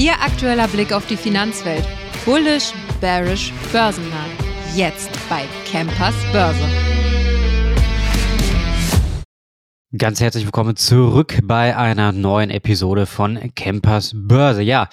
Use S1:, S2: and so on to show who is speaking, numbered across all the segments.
S1: Ihr aktueller Blick auf die Finanzwelt. Bullish, bearish, börsennah. Jetzt bei Campers Börse.
S2: Ganz herzlich willkommen zurück bei einer neuen Episode von Campers Börse. Ja,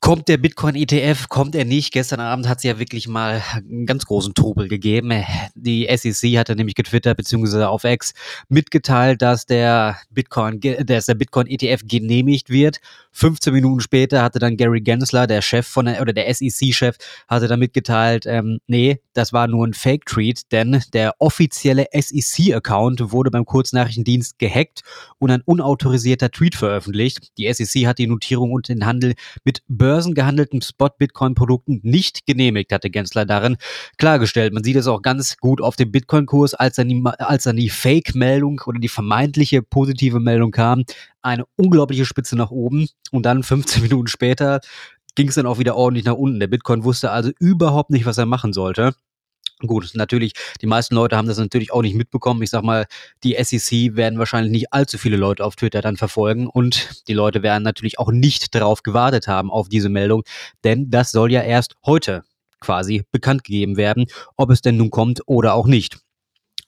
S2: Kommt der Bitcoin-ETF, kommt er nicht? Gestern Abend hat es ja wirklich mal einen ganz großen Trubel gegeben. Die SEC hatte nämlich getwittert bzw. auf X mitgeteilt, dass der Bitcoin, dass Bitcoin-ETF genehmigt wird. 15 Minuten später hatte dann Gary Gensler, der Chef von der, oder der SEC-Chef, hatte dann mitgeteilt, ähm, nee, das war nur ein Fake-Tweet, denn der offizielle SEC-Account wurde beim Kurznachrichtendienst gehackt und ein unautorisierter Tweet veröffentlicht. Die SEC hat die Notierung und den Handel mit börsengehandelten Spot-Bitcoin-Produkten nicht genehmigt, hatte Gensler darin klargestellt. Man sieht es auch ganz gut auf dem Bitcoin-Kurs, als dann die, als dann die Fake-Meldung oder die vermeintliche positive Meldung kam, eine unglaubliche Spitze nach oben und dann 15 Minuten später ging es dann auch wieder ordentlich nach unten. Der Bitcoin wusste also überhaupt nicht, was er machen sollte. Gut, natürlich, die meisten Leute haben das natürlich auch nicht mitbekommen. Ich sag mal, die SEC werden wahrscheinlich nicht allzu viele Leute auf Twitter dann verfolgen und die Leute werden natürlich auch nicht darauf gewartet haben, auf diese Meldung, denn das soll ja erst heute quasi bekannt gegeben werden, ob es denn nun kommt oder auch nicht.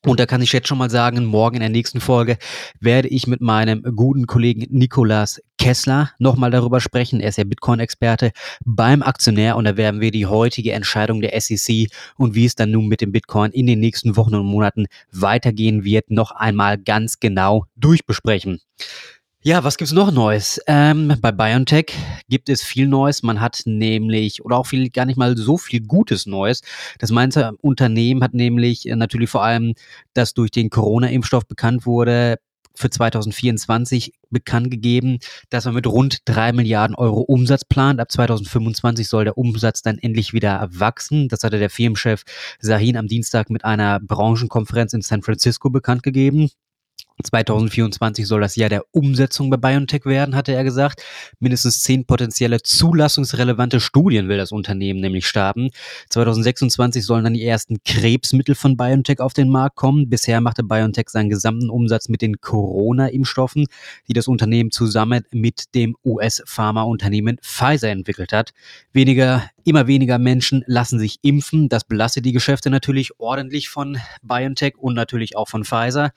S2: Und da kann ich jetzt schon mal sagen, morgen in der nächsten Folge werde ich mit meinem guten Kollegen Nikolas Kessler nochmal darüber sprechen. Er ist ja Bitcoin-Experte beim Aktionär und da werden wir die heutige Entscheidung der SEC und wie es dann nun mit dem Bitcoin in den nächsten Wochen und Monaten weitergehen wird, noch einmal ganz genau durchbesprechen. Ja, was gibt's noch Neues? Ähm, bei BioNTech gibt es viel Neues. Man hat nämlich, oder auch viel, gar nicht mal so viel Gutes Neues. Das meinte Unternehmen hat nämlich äh, natürlich vor allem, dass durch den Corona-Impfstoff bekannt wurde, für 2024 bekannt gegeben, dass man mit rund drei Milliarden Euro Umsatz plant. Ab 2025 soll der Umsatz dann endlich wieder wachsen. Das hatte der Firmenchef Sahin am Dienstag mit einer Branchenkonferenz in San Francisco bekannt gegeben. 2024 soll das Jahr der Umsetzung bei BioNTech werden, hatte er gesagt. Mindestens zehn potenzielle zulassungsrelevante Studien will das Unternehmen nämlich starten. 2026 sollen dann die ersten Krebsmittel von BioNTech auf den Markt kommen. Bisher machte BioNTech seinen gesamten Umsatz mit den Corona-Impfstoffen, die das Unternehmen zusammen mit dem US-Pharmaunternehmen Pfizer entwickelt hat. Weniger Immer weniger Menschen lassen sich impfen. Das belastet die Geschäfte natürlich ordentlich von BioNTech und natürlich auch von Pfizer.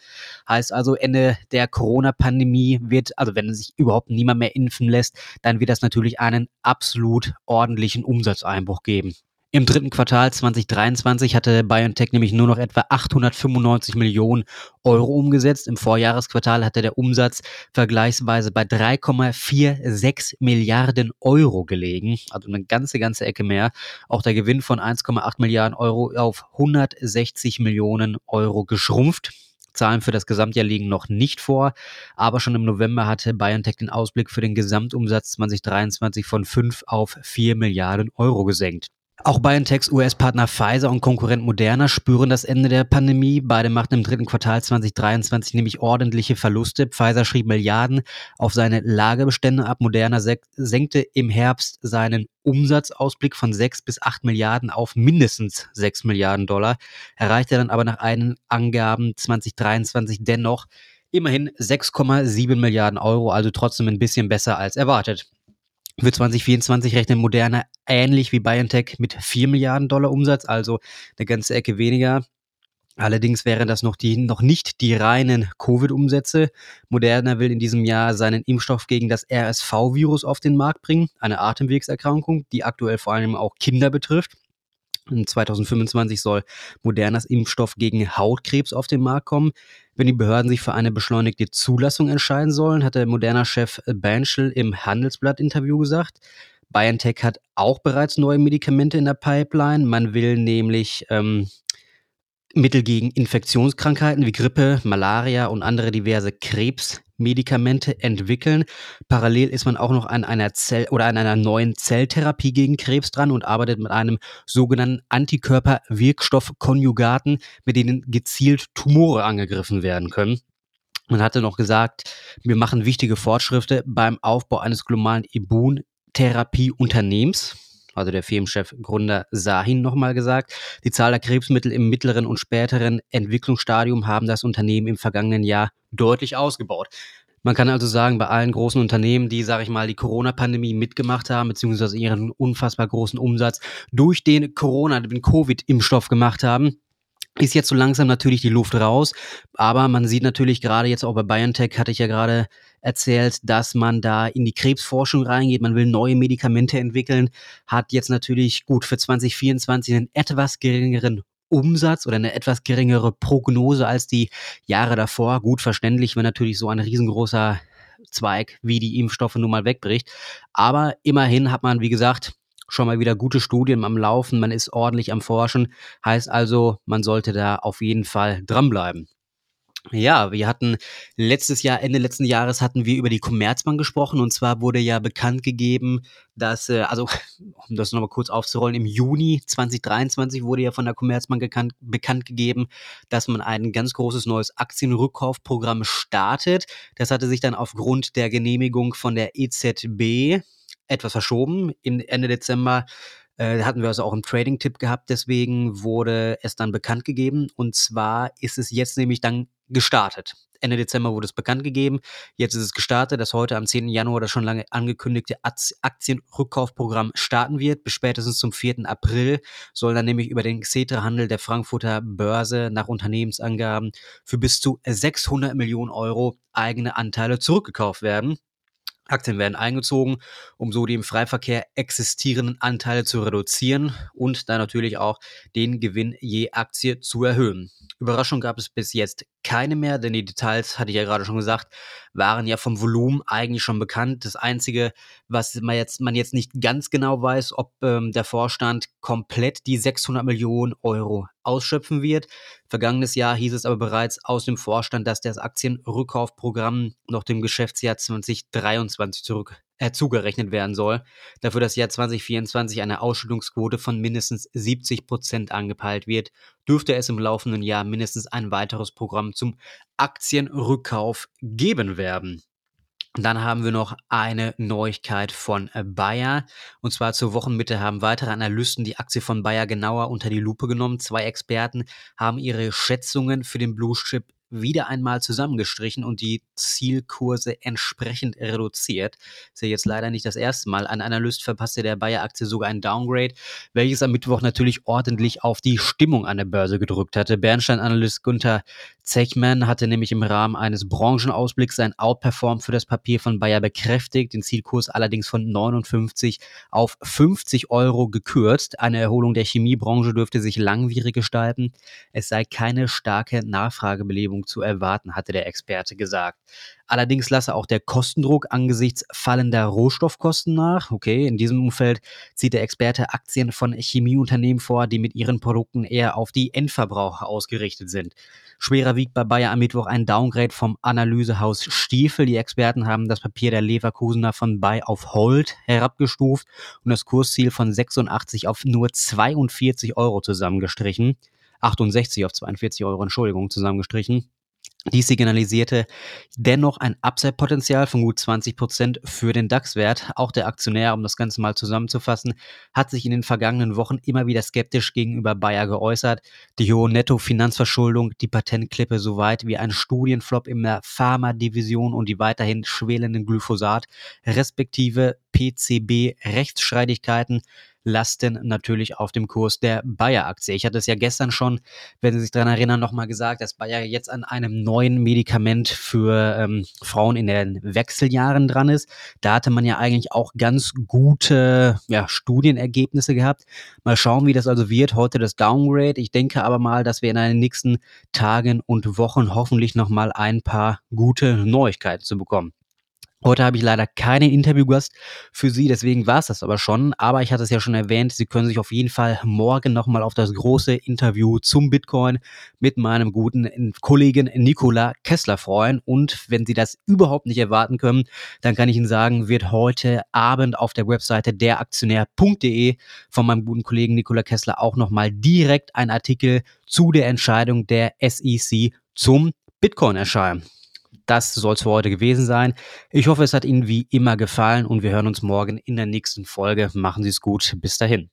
S2: Heißt also, Ende der Corona-Pandemie wird, also wenn sich überhaupt niemand mehr impfen lässt, dann wird das natürlich einen absolut ordentlichen Umsatzeinbruch geben. Im dritten Quartal 2023 hatte BioNTech nämlich nur noch etwa 895 Millionen Euro umgesetzt. Im Vorjahresquartal hatte der Umsatz vergleichsweise bei 3,46 Milliarden Euro gelegen. Also eine ganze, ganze Ecke mehr. Auch der Gewinn von 1,8 Milliarden Euro auf 160 Millionen Euro geschrumpft. Zahlen für das Gesamtjahr liegen noch nicht vor, aber schon im November hatte BioNTech den Ausblick für den Gesamtumsatz 2023 von 5 auf 4 Milliarden Euro gesenkt. Auch BioNTechs US-Partner Pfizer und Konkurrent Moderna spüren das Ende der Pandemie. Beide machten im dritten Quartal 2023 nämlich ordentliche Verluste. Pfizer schrieb Milliarden auf seine Lagerbestände ab. Moderna senkte im Herbst seinen Umsatzausblick von 6 bis 8 Milliarden auf mindestens 6 Milliarden Dollar, erreichte dann aber nach einen Angaben 2023 dennoch immerhin 6,7 Milliarden Euro, also trotzdem ein bisschen besser als erwartet. Für 2024 rechnet Moderna ähnlich wie BioNTech mit 4 Milliarden Dollar Umsatz, also eine ganze Ecke weniger. Allerdings wären das noch, die, noch nicht die reinen Covid-Umsätze. Moderna will in diesem Jahr seinen Impfstoff gegen das RSV-Virus auf den Markt bringen, eine Atemwegserkrankung, die aktuell vor allem auch Kinder betrifft. In 2025 soll Modernas Impfstoff gegen Hautkrebs auf den Markt kommen. Wenn die Behörden sich für eine beschleunigte Zulassung entscheiden sollen, hat der Moderna-Chef Banschel im Handelsblatt-Interview gesagt. BioNTech hat auch bereits neue Medikamente in der Pipeline. Man will nämlich ähm, Mittel gegen Infektionskrankheiten wie Grippe, Malaria und andere diverse Krebs Medikamente entwickeln. Parallel ist man auch noch an einer Zell oder an einer neuen Zelltherapie gegen Krebs dran und arbeitet mit einem sogenannten Antikörperwirkstoffkonjugaten, mit denen gezielt Tumore angegriffen werden können. Man hatte noch gesagt, wir machen wichtige Fortschritte beim Aufbau eines globalen Immuntherapie-Unternehmens also der Firmenchef Gründer Sahin nochmal gesagt. Die Zahl der Krebsmittel im mittleren und späteren Entwicklungsstadium haben das Unternehmen im vergangenen Jahr deutlich ausgebaut. Man kann also sagen, bei allen großen Unternehmen, die, sage ich mal, die Corona-Pandemie mitgemacht haben, beziehungsweise ihren unfassbar großen Umsatz durch den Corona, den Covid-Impfstoff gemacht haben, ist jetzt so langsam natürlich die Luft raus, aber man sieht natürlich gerade jetzt auch bei BioNTech, hatte ich ja gerade erzählt, dass man da in die Krebsforschung reingeht, man will neue Medikamente entwickeln, hat jetzt natürlich gut für 2024 einen etwas geringeren Umsatz oder eine etwas geringere Prognose als die Jahre davor. Gut verständlich, wenn natürlich so ein riesengroßer Zweig wie die Impfstoffe nun mal wegbricht. Aber immerhin hat man, wie gesagt, schon mal wieder gute Studien am Laufen, man ist ordentlich am Forschen, heißt also, man sollte da auf jeden Fall dranbleiben. Ja, wir hatten letztes Jahr, Ende letzten Jahres hatten wir über die Commerzbank gesprochen und zwar wurde ja bekannt gegeben, dass, äh, also um das nochmal kurz aufzurollen, im Juni 2023 wurde ja von der Commerzbank bekannt, bekannt gegeben, dass man ein ganz großes neues Aktienrückkaufprogramm startet. Das hatte sich dann aufgrund der Genehmigung von der EZB etwas verschoben. In Ende Dezember äh, hatten wir also auch einen Trading-Tipp gehabt, deswegen wurde es dann bekannt gegeben. Und zwar ist es jetzt nämlich dann gestartet. Ende Dezember wurde es bekannt gegeben. Jetzt ist es gestartet, dass heute am 10. Januar das schon lange angekündigte Aktienrückkaufprogramm starten wird. Bis spätestens zum 4. April soll dann nämlich über den Xetra-Handel der Frankfurter Börse nach Unternehmensangaben für bis zu 600 Millionen Euro eigene Anteile zurückgekauft werden. Aktien werden eingezogen, um so die im Freiverkehr existierenden Anteile zu reduzieren und dann natürlich auch den Gewinn je Aktie zu erhöhen. Überraschung gab es bis jetzt keine mehr, denn die Details, hatte ich ja gerade schon gesagt, waren ja vom Volumen eigentlich schon bekannt. Das Einzige, was man jetzt, man jetzt nicht ganz genau weiß, ob ähm, der Vorstand komplett die 600 Millionen Euro ausschöpfen wird. Vergangenes Jahr hieß es aber bereits aus dem Vorstand, dass das Aktienrückkaufprogramm noch dem Geschäftsjahr 2023 zurück äh, zugerechnet werden soll. Dafür das Jahr 2024 eine Ausschüttungsquote von mindestens 70 Prozent angepeilt wird, dürfte es im laufenden Jahr mindestens ein weiteres Programm zum Aktienrückkauf geben werden. Dann haben wir noch eine Neuigkeit von Bayer. Und zwar zur Wochenmitte haben weitere Analysten die Aktie von Bayer genauer unter die Lupe genommen. Zwei Experten haben ihre Schätzungen für den Blue Chip wieder einmal zusammengestrichen und die Zielkurse entsprechend reduziert. ist ja jetzt leider nicht das erste Mal. Ein Analyst verpasste der Bayer-Aktie sogar ein Downgrade, welches am Mittwoch natürlich ordentlich auf die Stimmung an der Börse gedrückt hatte. Bernstein-Analyst Gunther Zechman hatte nämlich im Rahmen eines Branchenausblicks sein Outperform für das Papier von Bayer bekräftigt, den Zielkurs allerdings von 59 auf 50 Euro gekürzt. Eine Erholung der Chemiebranche dürfte sich langwierig gestalten. Es sei keine starke Nachfragebelebung zu erwarten, hatte der Experte gesagt. Allerdings lasse auch der Kostendruck angesichts fallender Rohstoffkosten nach. Okay, in diesem Umfeld zieht der Experte Aktien von Chemieunternehmen vor, die mit ihren Produkten eher auf die Endverbraucher ausgerichtet sind. Schwerer wiegt bei Bayer am Mittwoch ein Downgrade vom Analysehaus Stiefel. Die Experten haben das Papier der Leverkusener von Bay auf Hold herabgestuft und das Kursziel von 86 auf nur 42 Euro zusammengestrichen. 68 auf 42 Euro, Entschuldigung, zusammengestrichen. Dies signalisierte dennoch ein Upside-Potenzial von gut 20 Prozent für den DAX-Wert. Auch der Aktionär, um das Ganze mal zusammenzufassen, hat sich in den vergangenen Wochen immer wieder skeptisch gegenüber Bayer geäußert. Die hohe Netto-Finanzverschuldung, die Patentklippe soweit wie ein Studienflop in der Pharma-Division und die weiterhin schwelenden Glyphosat, respektive PCB-Rechtsstreitigkeiten lasten natürlich auf dem Kurs der Bayer-Aktie. Ich hatte es ja gestern schon, wenn Sie sich daran erinnern, nochmal gesagt, dass Bayer jetzt an einem neuen Medikament für ähm, Frauen in den Wechseljahren dran ist. Da hatte man ja eigentlich auch ganz gute ja, Studienergebnisse gehabt. Mal schauen, wie das also wird. Heute das Downgrade. Ich denke aber mal, dass wir in den nächsten Tagen und Wochen hoffentlich nochmal ein paar gute Neuigkeiten zu bekommen. Heute habe ich leider keinen Interviewgast für Sie, deswegen war es das aber schon. Aber ich hatte es ja schon erwähnt, Sie können sich auf jeden Fall morgen nochmal auf das große Interview zum Bitcoin mit meinem guten Kollegen Nikola Kessler freuen. Und wenn Sie das überhaupt nicht erwarten können, dann kann ich Ihnen sagen, wird heute Abend auf der Webseite deraktionär.de von meinem guten Kollegen Nikola Kessler auch nochmal direkt ein Artikel zu der Entscheidung der SEC zum Bitcoin erscheinen das soll es für heute gewesen sein. Ich hoffe, es hat Ihnen wie immer gefallen und wir hören uns morgen in der nächsten Folge. Machen Sie es gut. Bis dahin.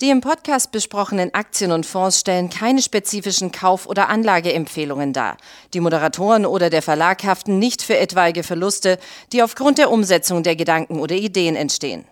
S3: Die im Podcast besprochenen Aktien und Fonds stellen keine spezifischen Kauf- oder Anlageempfehlungen dar. Die Moderatoren oder der Verlag haften nicht für etwaige Verluste, die aufgrund der Umsetzung der Gedanken oder Ideen entstehen.